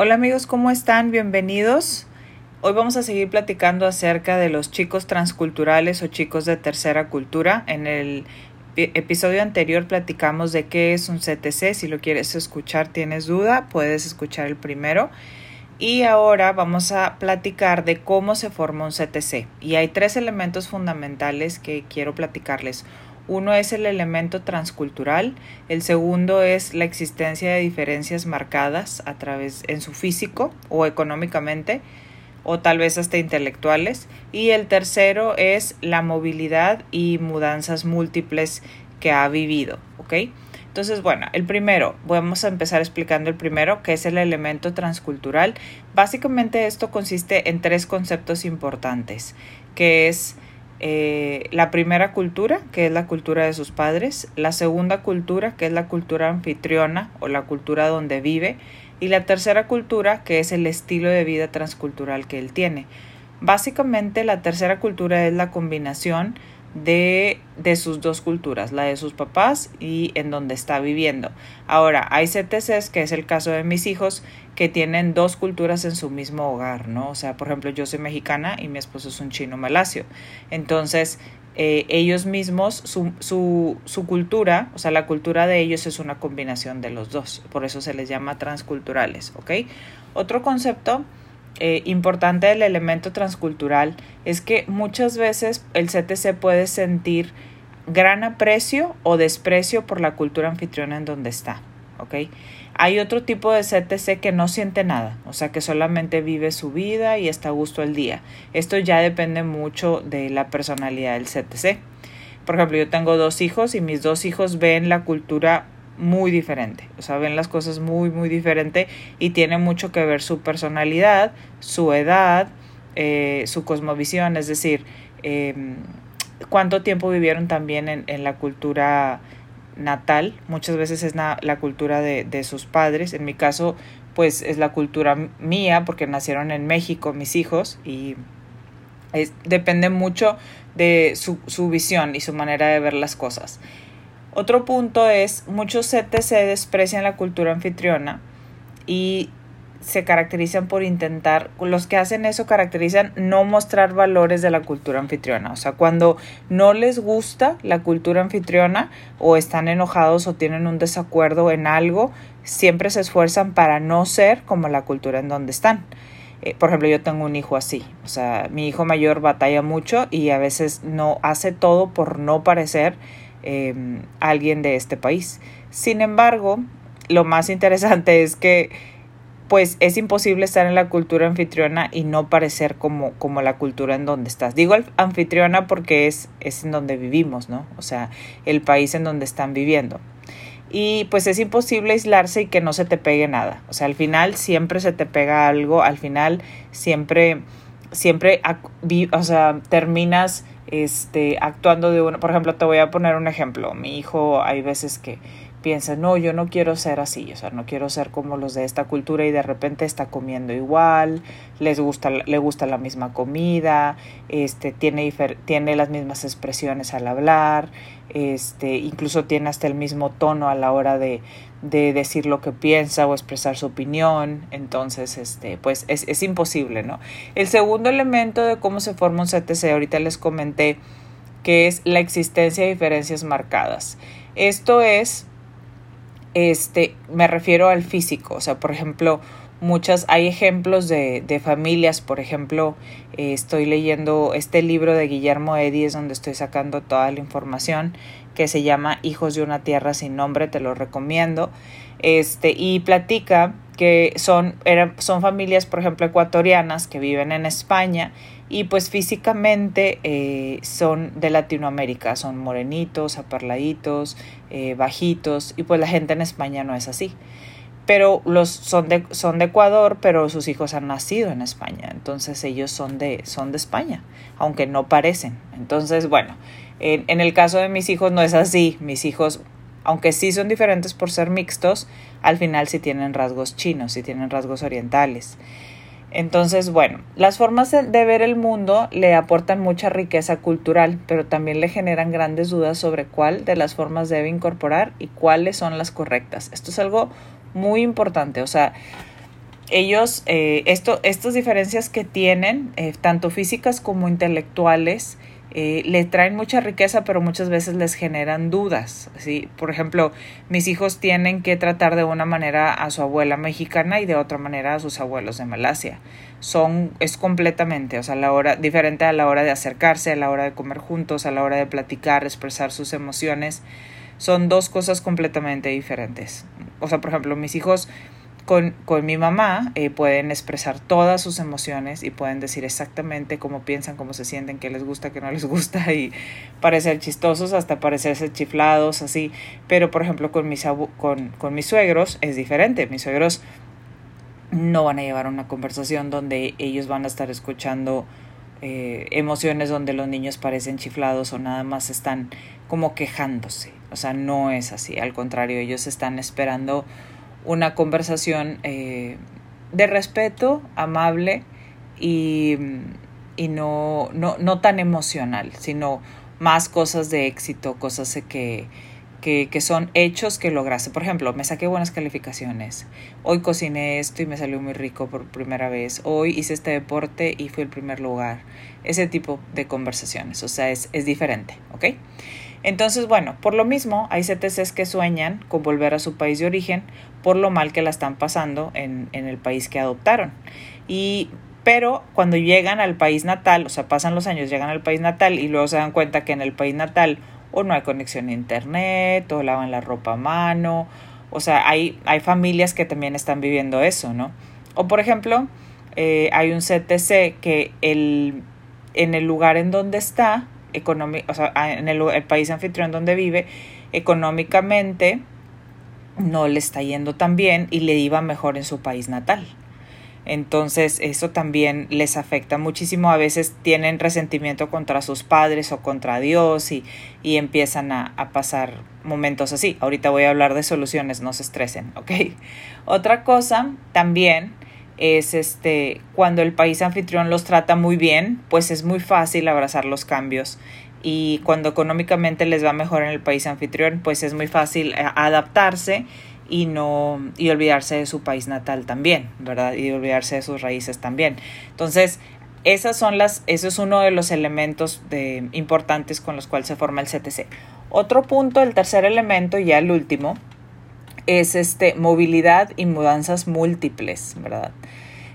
Hola amigos, ¿cómo están? Bienvenidos. Hoy vamos a seguir platicando acerca de los chicos transculturales o chicos de tercera cultura. En el episodio anterior platicamos de qué es un CTC. Si lo quieres escuchar, tienes duda, puedes escuchar el primero. Y ahora vamos a platicar de cómo se forma un CTC. Y hay tres elementos fundamentales que quiero platicarles. Uno es el elemento transcultural, el segundo es la existencia de diferencias marcadas a través en su físico o económicamente o tal vez hasta intelectuales y el tercero es la movilidad y mudanzas múltiples que ha vivido, ¿ok? Entonces, bueno, el primero, vamos a empezar explicando el primero, que es el elemento transcultural. Básicamente esto consiste en tres conceptos importantes, que es eh, la primera cultura, que es la cultura de sus padres, la segunda cultura, que es la cultura anfitriona o la cultura donde vive, y la tercera cultura, que es el estilo de vida transcultural que él tiene. Básicamente la tercera cultura es la combinación de, de, sus dos culturas, la de sus papás y en donde está viviendo. Ahora, hay CTCs, que es el caso de mis hijos, que tienen dos culturas en su mismo hogar, ¿no? O sea, por ejemplo, yo soy mexicana y mi esposo es un chino malasio. Entonces, eh, ellos mismos, su, su, su cultura, o sea, la cultura de ellos es una combinación de los dos. Por eso se les llama transculturales, ¿ok? Otro concepto eh, importante del elemento transcultural es que muchas veces el CTC puede sentir gran aprecio o desprecio por la cultura anfitriona en donde está. Hay otro tipo de CTC que no siente nada, o sea que solamente vive su vida y está a gusto el día. Esto ya depende mucho de la personalidad del CTC. Por ejemplo, yo tengo dos hijos y mis dos hijos ven la cultura muy diferente, o sea, ven las cosas muy, muy diferente y tiene mucho que ver su personalidad, su edad, eh, su cosmovisión, es decir, em, cuánto tiempo vivieron también en, en la cultura natal, muchas veces es la cultura de, de, sus padres, en mi caso pues es la cultura mía porque nacieron en México mis hijos y es, depende mucho de su, su visión y su manera de ver las cosas. Otro punto es, muchos CTC desprecian la cultura anfitriona y se caracterizan por intentar, los que hacen eso caracterizan no mostrar valores de la cultura anfitriona. O sea, cuando no les gusta la cultura anfitriona o están enojados o tienen un desacuerdo en algo, siempre se esfuerzan para no ser como la cultura en donde están. Eh, por ejemplo, yo tengo un hijo así. O sea, mi hijo mayor batalla mucho y a veces no hace todo por no parecer eh, alguien de este país. Sin embargo, lo más interesante es que pues es imposible estar en la cultura anfitriona y no parecer como, como la cultura en donde estás. Digo anfitriona porque es, es en donde vivimos, ¿no? O sea, el país en donde están viviendo. Y pues es imposible aislarse y que no se te pegue nada. O sea, al final siempre se te pega algo, al final siempre, siempre, o sea, terminas este, actuando de una, por ejemplo, te voy a poner un ejemplo. Mi hijo hay veces que piensa, no, yo no quiero ser así, o sea, no quiero ser como los de esta cultura y de repente está comiendo igual, les gusta, le gusta la misma comida, este, tiene, tiene las mismas expresiones al hablar, este, incluso tiene hasta el mismo tono a la hora de, de decir lo que piensa o expresar su opinión, entonces, este, pues es, es imposible, ¿no? El segundo elemento de cómo se forma un CTC, ahorita les comenté, que es la existencia de diferencias marcadas. Esto es este, me refiero al físico, o sea, por ejemplo, muchas, hay ejemplos de, de familias, por ejemplo, eh, estoy leyendo este libro de Guillermo Eddy, donde estoy sacando toda la información, que se llama Hijos de una Tierra sin Nombre, te lo recomiendo, este, y platica que son, son familias, por ejemplo, ecuatorianas que viven en España y pues físicamente eh, son de Latinoamérica, son morenitos, aparladitos, eh, bajitos y pues la gente en España no es así. Pero los son de, son de Ecuador, pero sus hijos han nacido en España, entonces ellos son de, son de España, aunque no parecen. Entonces, bueno, en, el caso de mis hijos no es así, mis hijos aunque sí son diferentes por ser mixtos, al final sí tienen rasgos chinos, sí tienen rasgos orientales. Entonces, bueno, las formas de ver el mundo le aportan mucha riqueza cultural, pero también le generan grandes dudas sobre cuál de las formas debe incorporar y cuáles son las correctas. Esto es algo muy importante, o sea, ellos, eh, esto, estas diferencias que tienen, eh, tanto físicas como intelectuales, eh, le traen mucha riqueza, pero muchas veces les generan dudas. ¿sí? Por ejemplo, mis hijos tienen que tratar de una manera a su abuela mexicana y de otra manera a sus abuelos de Malasia. Son, es completamente, o sea, la hora, diferente a la hora de acercarse, a la hora de comer juntos, a la hora de platicar, expresar sus emociones. Son dos cosas completamente diferentes. O sea, por ejemplo, mis hijos con, con mi mamá eh, pueden expresar todas sus emociones y pueden decir exactamente cómo piensan, cómo se sienten, qué les gusta, qué no les gusta y parecer chistosos hasta parecerse chiflados, así. Pero, por ejemplo, con mis, con, con mis suegros es diferente. Mis suegros no van a llevar una conversación donde ellos van a estar escuchando eh, emociones donde los niños parecen chiflados o nada más están como quejándose. O sea, no es así. Al contrario, ellos están esperando una conversación eh, de respeto, amable y, y no, no, no, tan emocional, sino más cosas de éxito, cosas que, que, que, son hechos que lograste. Por ejemplo, me saqué buenas calificaciones. Hoy cociné esto y me salió muy rico por primera vez. Hoy hice este deporte y fui el primer lugar. Ese tipo de conversaciones. O sea, es, es diferente, ¿ok? Entonces, bueno, por lo mismo, hay CTCs que sueñan con volver a su país de origen por lo mal que la están pasando en, en el país que adoptaron. Y pero cuando llegan al país natal, o sea, pasan los años, llegan al país natal y luego se dan cuenta que en el país natal o no hay conexión a internet, o lavan la ropa a mano, o sea, hay, hay familias que también están viviendo eso, ¿no? O por ejemplo, eh, hay un CTC que el, en el lugar en donde está, o sea, en el, el país anfitrión donde vive, económicamente no le está yendo tan bien y le iba mejor en su país natal. Entonces eso también les afecta muchísimo. A veces tienen resentimiento contra sus padres o contra Dios y, y empiezan a, a, pasar momentos así. Ahorita voy a hablar de soluciones, no se estresen, ¿ok? Otra cosa también es este cuando el país anfitrión los trata muy bien, pues es muy fácil abrazar los cambios y cuando económicamente les va mejor en el país anfitrión, pues es muy fácil eh, adaptarse y no y olvidarse de su país natal también, ¿verdad? Y olvidarse de sus raíces también. Entonces, esas son las eso es uno de los elementos importantes con los cuales se forma el CTC. Otro punto, el tercer elemento, ya el último, es este movilidad y mudanzas múltiples, ¿verdad?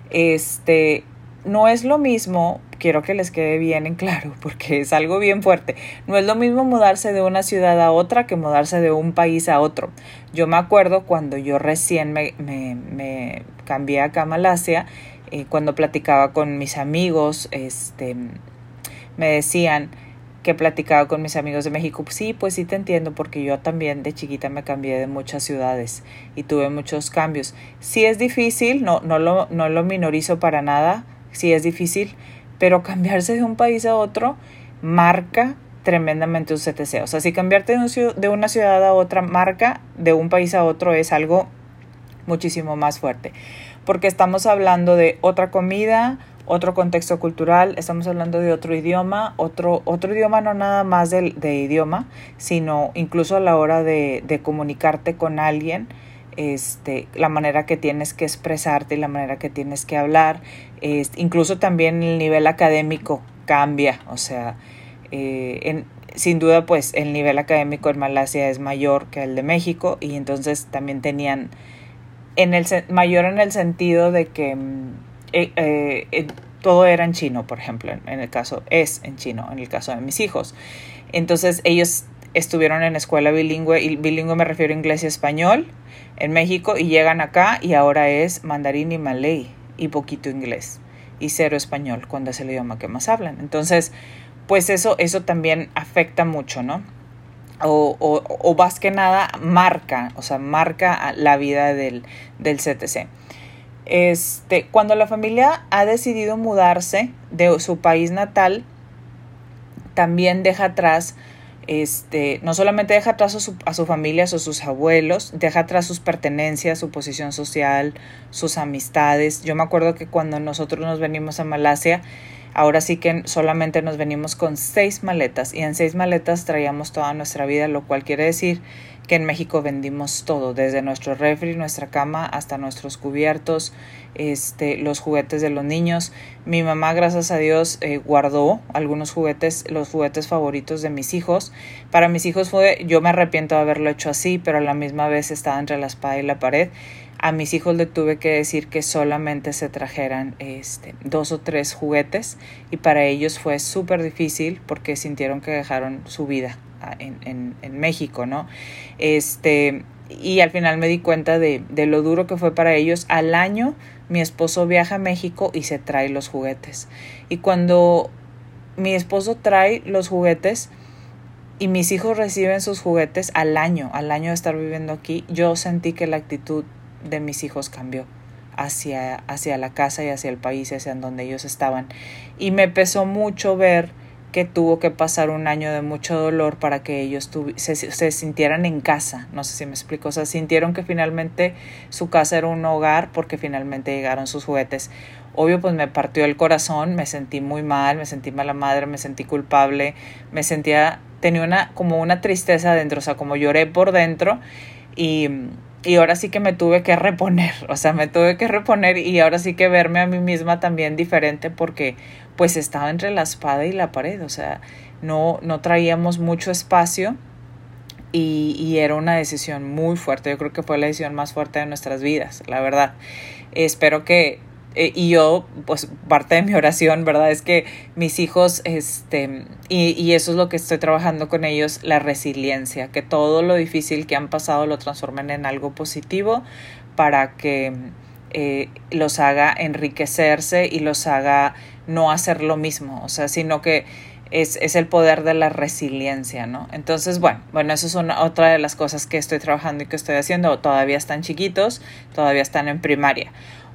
Este no es lo mismo, quiero que les quede bien en claro, porque es algo bien fuerte, no es lo mismo mudarse de una ciudad a otra que mudarse de un país a otro. Yo me acuerdo cuando yo recién me, me, cambié acá a Malasia, eh, cuando platicaba con mis amigos, este, me decían, que platicado con mis amigos de México, sí, pues sí te entiendo, porque yo también de chiquita me cambié de muchas ciudades y tuve muchos cambios. Sí es difícil, no, no, lo, no lo minorizo para nada, sí es difícil, pero cambiarse de un país a otro marca tremendamente un CTC. O sea, si cambiarte de, un, de una ciudad a otra marca, de un país a otro, es algo muchísimo más fuerte. Porque estamos hablando de otra comida, otro contexto cultural, estamos hablando de otro idioma, otro, otro idioma no nada más de, de idioma, sino incluso a la hora de, comunicarte con alguien, este, la manera que tienes que expresarte y la manera que tienes que hablar, este, incluso también el nivel académico cambia, o sea, eh, en, sin duda pues el nivel académico en Malasia es mayor que el de México y entonces también tenían en el mayor en el sentido de que mm, eh, eh, todo era en chino, por ejemplo, en, el caso es en chino, en el caso de mis hijos. Entonces ellos estuvieron en escuela bilingüe, y bilingüe me refiero a inglés y español, en México, y llegan acá y ahora es mandarín y malay y poquito inglés y cero español cuando es el idioma que más hablan. Entonces, pues eso, eso también afecta mucho, ¿no? O, o, o más que nada marca, o sea, marca la vida del, del CTC. Este, cuando la familia ha decidido mudarse de su país natal, también deja atrás, este, no solamente deja atrás a su, a su familia, a sus abuelos, deja atrás sus pertenencias, su posición social, sus amistades. Yo me acuerdo que cuando nosotros nos venimos a Malasia, ahora sí que solamente nos venimos con seis maletas y en seis maletas traíamos toda nuestra vida, lo cual quiere decir que en México vendimos todo, desde nuestro refri, nuestra cama, hasta nuestros cubiertos, este, los juguetes de los niños. Mi mamá, gracias a Dios, eh, guardó algunos juguetes, los juguetes favoritos de mis hijos. Para mis hijos fue, yo me arrepiento de haberlo hecho así, pero a la misma vez estaba entre la espada y la pared. A mis hijos le tuve que decir que solamente se trajeran este, dos o tres juguetes y para ellos fue súper difícil porque sintieron que dejaron su vida en, en, en México, ¿no? Este, y al final me di cuenta de, de, lo duro que fue para ellos. Al año mi esposo viaja a México y se trae los juguetes. Y cuando mi esposo trae los juguetes y mis hijos reciben sus juguetes al año, al año de estar viviendo aquí, yo sentí que la actitud de mis hijos cambió hacia, hacia la casa y hacia el país, hacia donde ellos estaban. Y me pesó mucho ver que tuvo que pasar un año de mucho dolor para que ellos se, sintieran en casa, no sé si me explico, o sea, sintieron que finalmente su casa era un hogar porque finalmente llegaron sus juguetes. Obvio, pues me partió el corazón, me sentí muy mal, me sentí mala madre, me sentí culpable, me sentía, tenía una, como una tristeza dentro, o sea, como lloré por dentro y y ahora sí que me tuve que reponer, o sea, me tuve que reponer y ahora sí que verme a mí misma también diferente porque pues estaba entre la espada y la pared, o sea, no, no traíamos mucho espacio y, y era una decisión muy fuerte, yo creo que fue la decisión más fuerte de nuestras vidas, la verdad. Espero que eh, y yo, pues parte de mi oración, ¿verdad? Es que mis hijos, este, y, y, eso es lo que estoy trabajando con ellos, la resiliencia, que todo lo difícil que han pasado lo transformen en algo positivo para que eh, los haga enriquecerse y los haga no hacer lo mismo, o sea, sino que es, es el poder de la resiliencia, ¿no? Entonces, bueno, bueno, eso es una, otra de las cosas que estoy trabajando y que estoy haciendo. Todavía están chiquitos, todavía están en primaria.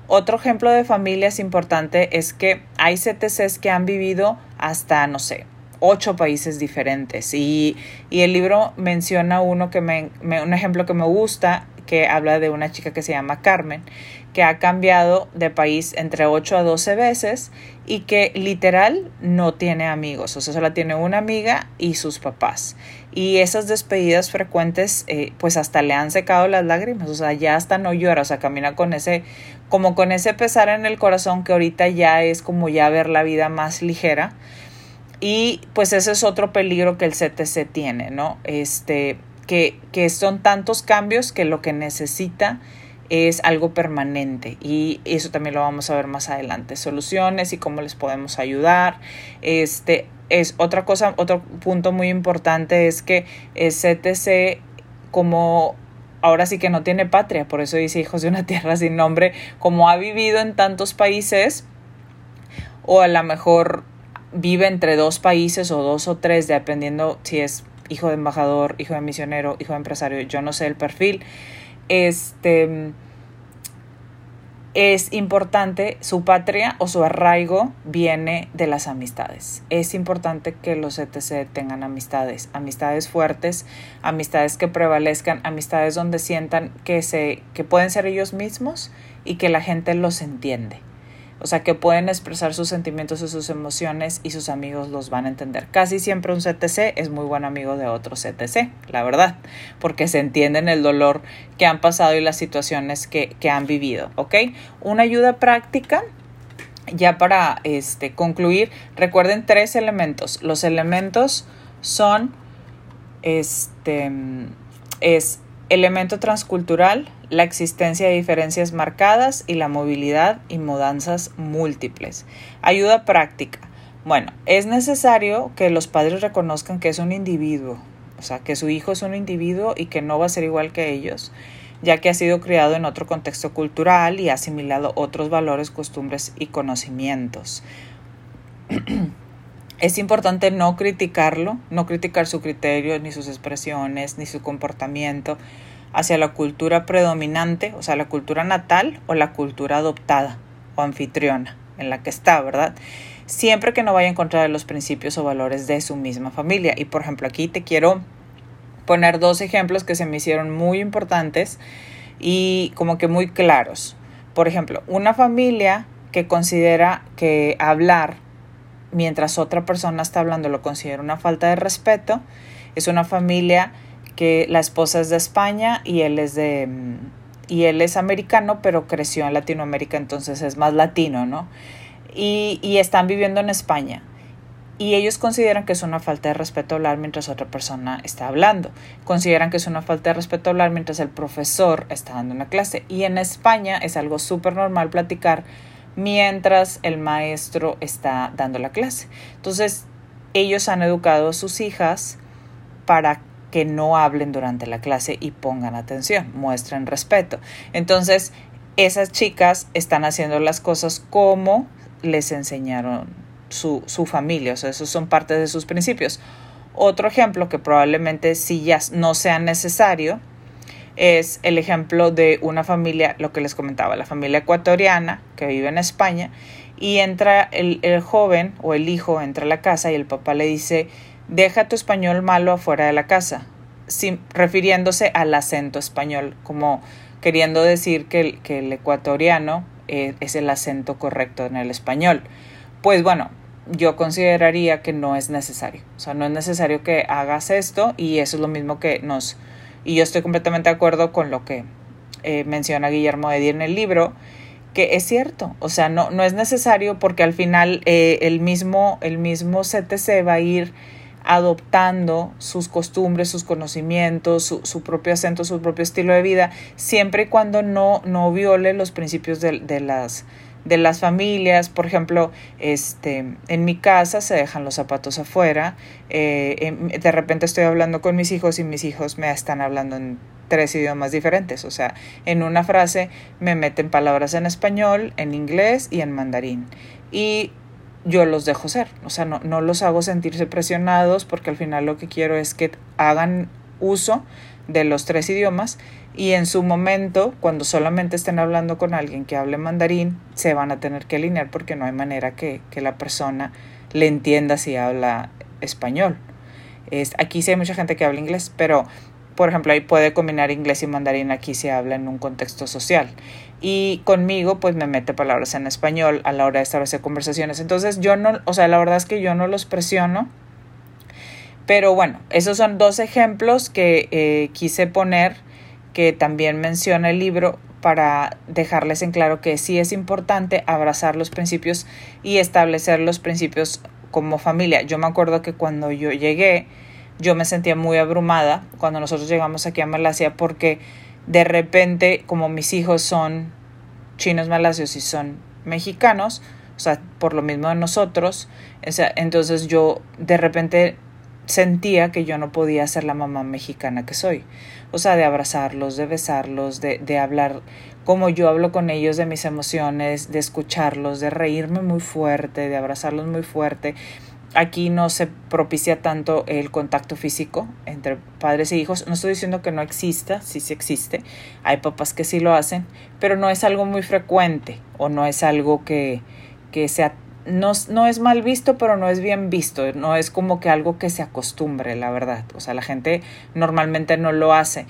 Otro ejemplo de familias importante es que hay CTCs que han vivido hasta, no sé, ocho países diferentes. Y, y el libro menciona uno que me, me, un ejemplo que me gusta, que habla de una chica que se llama Carmen, que ha cambiado de país entre 8 a 12 veces y que literal no tiene amigos, o sea, solo tiene una amiga y sus papás. Y esas despedidas frecuentes, eh, pues hasta le han secado las lágrimas, o sea, ya hasta no llora, o sea, camina con ese, como con ese pesar en el corazón que ahorita ya es como ya ver la vida más ligera. Y pues ese es otro peligro que el CTC tiene, ¿no? Este, que, son tantos cambios que lo que necesita es algo permanente y eso también lo vamos a ver más adelante, soluciones y cómo les podemos ayudar. Este es otra cosa, otro punto muy importante es que CTC como ahora sí que no tiene patria, por eso dice hijos de una tierra sin nombre, como ha vivido en tantos países o a lo mejor vive entre dos países o dos o tres, dependiendo si es hijo de embajador, hijo de misionero, hijo de empresario, yo no sé el perfil este, es importante, su patria o su arraigo viene de las amistades. Es importante que los ETC tengan amistades, amistades fuertes, amistades que prevalezcan, amistades donde sientan que, se, que pueden ser ellos mismos y que la gente los entiende. O sea, que pueden expresar sus sentimientos y sus emociones y sus amigos los van a entender. Casi siempre un CTC es muy buen amigo de otro CTC, la verdad, porque se entienden el dolor que han pasado y las situaciones que, que han vivido, ¿ok? Una ayuda práctica ya para este, concluir, recuerden tres elementos. Los elementos son, este, es elemento transcultural, la existencia de diferencias marcadas y la movilidad y mudanzas múltiples. Ayuda práctica. Bueno, es necesario que los padres reconozcan que es un individuo, o sea, que su hijo es un individuo y que no va a ser igual que ellos, ya que ha sido criado en otro contexto cultural y ha asimilado otros valores, costumbres y conocimientos. es importante no criticarlo, no criticar su criterio, ni sus expresiones, ni su comportamiento, hacia la cultura predominante, o sea, la cultura natal o la cultura adoptada o anfitriona en la que está, ¿verdad? Siempre que no vaya en contra de los principios o valores de su misma familia. Y por ejemplo, aquí te quiero poner dos ejemplos que se me hicieron muy importantes y como que muy claros. Por ejemplo, una familia que considera que hablar mientras otra persona está hablando lo considera una falta de respeto, es una familia que la esposa es de España y él es de mm, y él es americano, pero creció en Latinoamérica, entonces es más latino, ¿no? Y, y están viviendo en España y ellos consideran que es una falta de respeto hablar mientras otra persona está hablando. Consideran que es una falta de respeto hablar mientras el profesor está dando una clase. Y en España es algo súper normal platicar mientras el maestro está dando la clase. Entonces, ellos han educado a sus hijas para que no hablen durante la clase y pongan atención, muestren respeto. Entonces, esas chicas están haciendo las cosas como les enseñaron su, su familia, o sea, esos son parte de sus principios. Otro ejemplo que probablemente sí ya no sea necesario es el ejemplo de una familia, lo que les comentaba, la familia ecuatoriana que vive en España y entra el, el joven o el hijo entra a la casa y el papá le dice deja tu español malo afuera de la casa, sin, refiriéndose al acento español, como queriendo decir que el, que el ecuatoriano eh, es el acento correcto en el español. Pues bueno, yo consideraría que no es necesario. O sea, no es necesario que hagas esto y eso es lo mismo que nos... Y yo estoy completamente de acuerdo con lo que eh, menciona Guillermo Eddy en el libro, que es cierto. O sea, no, no es necesario porque al final eh, el, mismo, el mismo CTC va a ir adoptando sus costumbres, sus conocimientos, su, su, propio acento, su propio estilo de vida, siempre y cuando no, no viole los principios de, de las de las familias, por ejemplo, este, en mi casa se dejan los zapatos afuera, eh, de repente estoy hablando con mis hijos y mis hijos me están hablando en tres idiomas diferentes, o sea, en una frase me meten palabras en español, en inglés y en mandarín. Y yo los dejo ser, o sea, no, no los hago sentirse presionados porque al final lo que quiero es que hagan uso de los tres idiomas y en su momento, cuando solamente estén hablando con alguien que hable mandarín, se van a tener que alinear porque no hay manera que, que la persona le entienda si habla español. Es, aquí sí hay mucha gente que habla inglés, pero por ejemplo, ahí puede combinar inglés y mandarín, aquí se habla en un contexto social. Y conmigo, pues me mete palabras en español a la hora de establecer conversaciones. Entonces, yo no, o sea, la verdad es que yo no los presiono. Pero bueno, esos son dos ejemplos que eh, quise poner que también menciona el libro para dejarles en claro que sí es importante abrazar los principios y establecer los principios como familia. Yo me acuerdo que cuando yo llegué, yo me sentía muy abrumada cuando nosotros llegamos aquí a Malasia porque de repente, como mis hijos son chinos malasios y son mexicanos, o sea, por lo mismo de nosotros, o sea, entonces yo de repente sentía que yo no podía ser la mamá mexicana que soy. O sea, de abrazarlos, de besarlos, de, de hablar como yo hablo con ellos de mis emociones, de escucharlos, de reírme muy fuerte, de abrazarlos muy fuerte. Aquí no se propicia tanto el contacto físico entre padres e hijos. No estoy diciendo que no exista, sí sí existe. Hay papás que sí lo hacen, pero no es algo muy frecuente o no es algo que, que sea no, no, es mal visto, pero no es bien visto, no es como que algo que se acostumbre, la verdad. O sea, la gente normalmente no lo hace.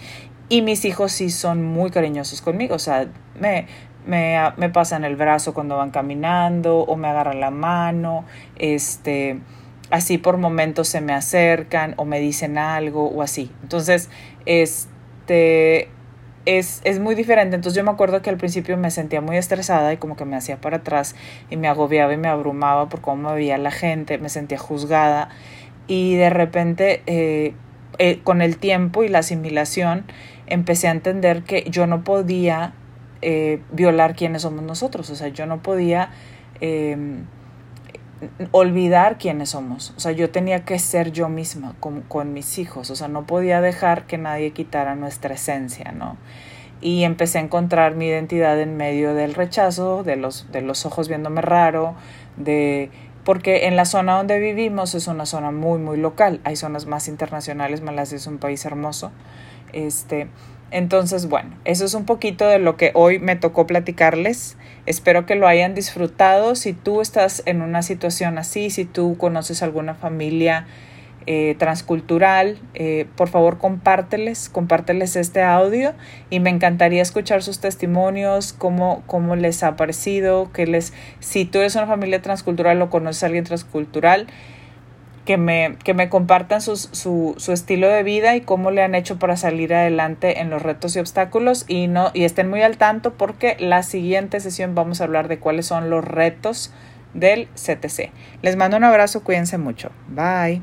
Y mis hijos sí son muy cariñosos conmigo, o sea, me, me, me pasan el brazo cuando van caminando o me agarran la mano, este, así por momentos se me acercan o me dicen algo o así. Entonces, este, es, es muy diferente. Entonces yo me acuerdo que al principio me sentía muy estresada y como que me hacía para atrás y me agobiaba y me abrumaba por cómo me veía la gente, me sentía juzgada y de repente eh, eh, con el tiempo y la asimilación empecé a entender que yo no podía eh, violar quiénes somos nosotros, o sea, yo no podía em, olvidar quiénes somos. O sea, yo tenía que ser yo misma con, con, mis hijos. O sea, no podía dejar que nadie quitara nuestra esencia, ¿no? Y empecé a encontrar mi identidad en medio del rechazo, de los, de los ojos viéndome raro, de porque en la zona donde vivimos es una zona muy, muy local. Hay zonas más internacionales, Malasia es un país hermoso. Este, entonces, bueno, eso es un poquito de lo que hoy me tocó platicarles. Espero que lo hayan disfrutado. Si tú estás en una situación así, si tú conoces alguna familia eh, transcultural, eh, por favor compárteles, compárteles este audio y me encantaría escuchar sus testimonios, cómo, cómo les ha parecido, que les, si tú eres una familia transcultural o conoces a alguien transcultural, que me, que me compartan su, su, estilo de vida y cómo le han hecho para salir adelante en los retos y obstáculos y, no, y estén muy al tanto porque la siguiente sesión vamos a hablar de cuáles son los retos del CTC. Les mando un abrazo, cuídense mucho. Bye.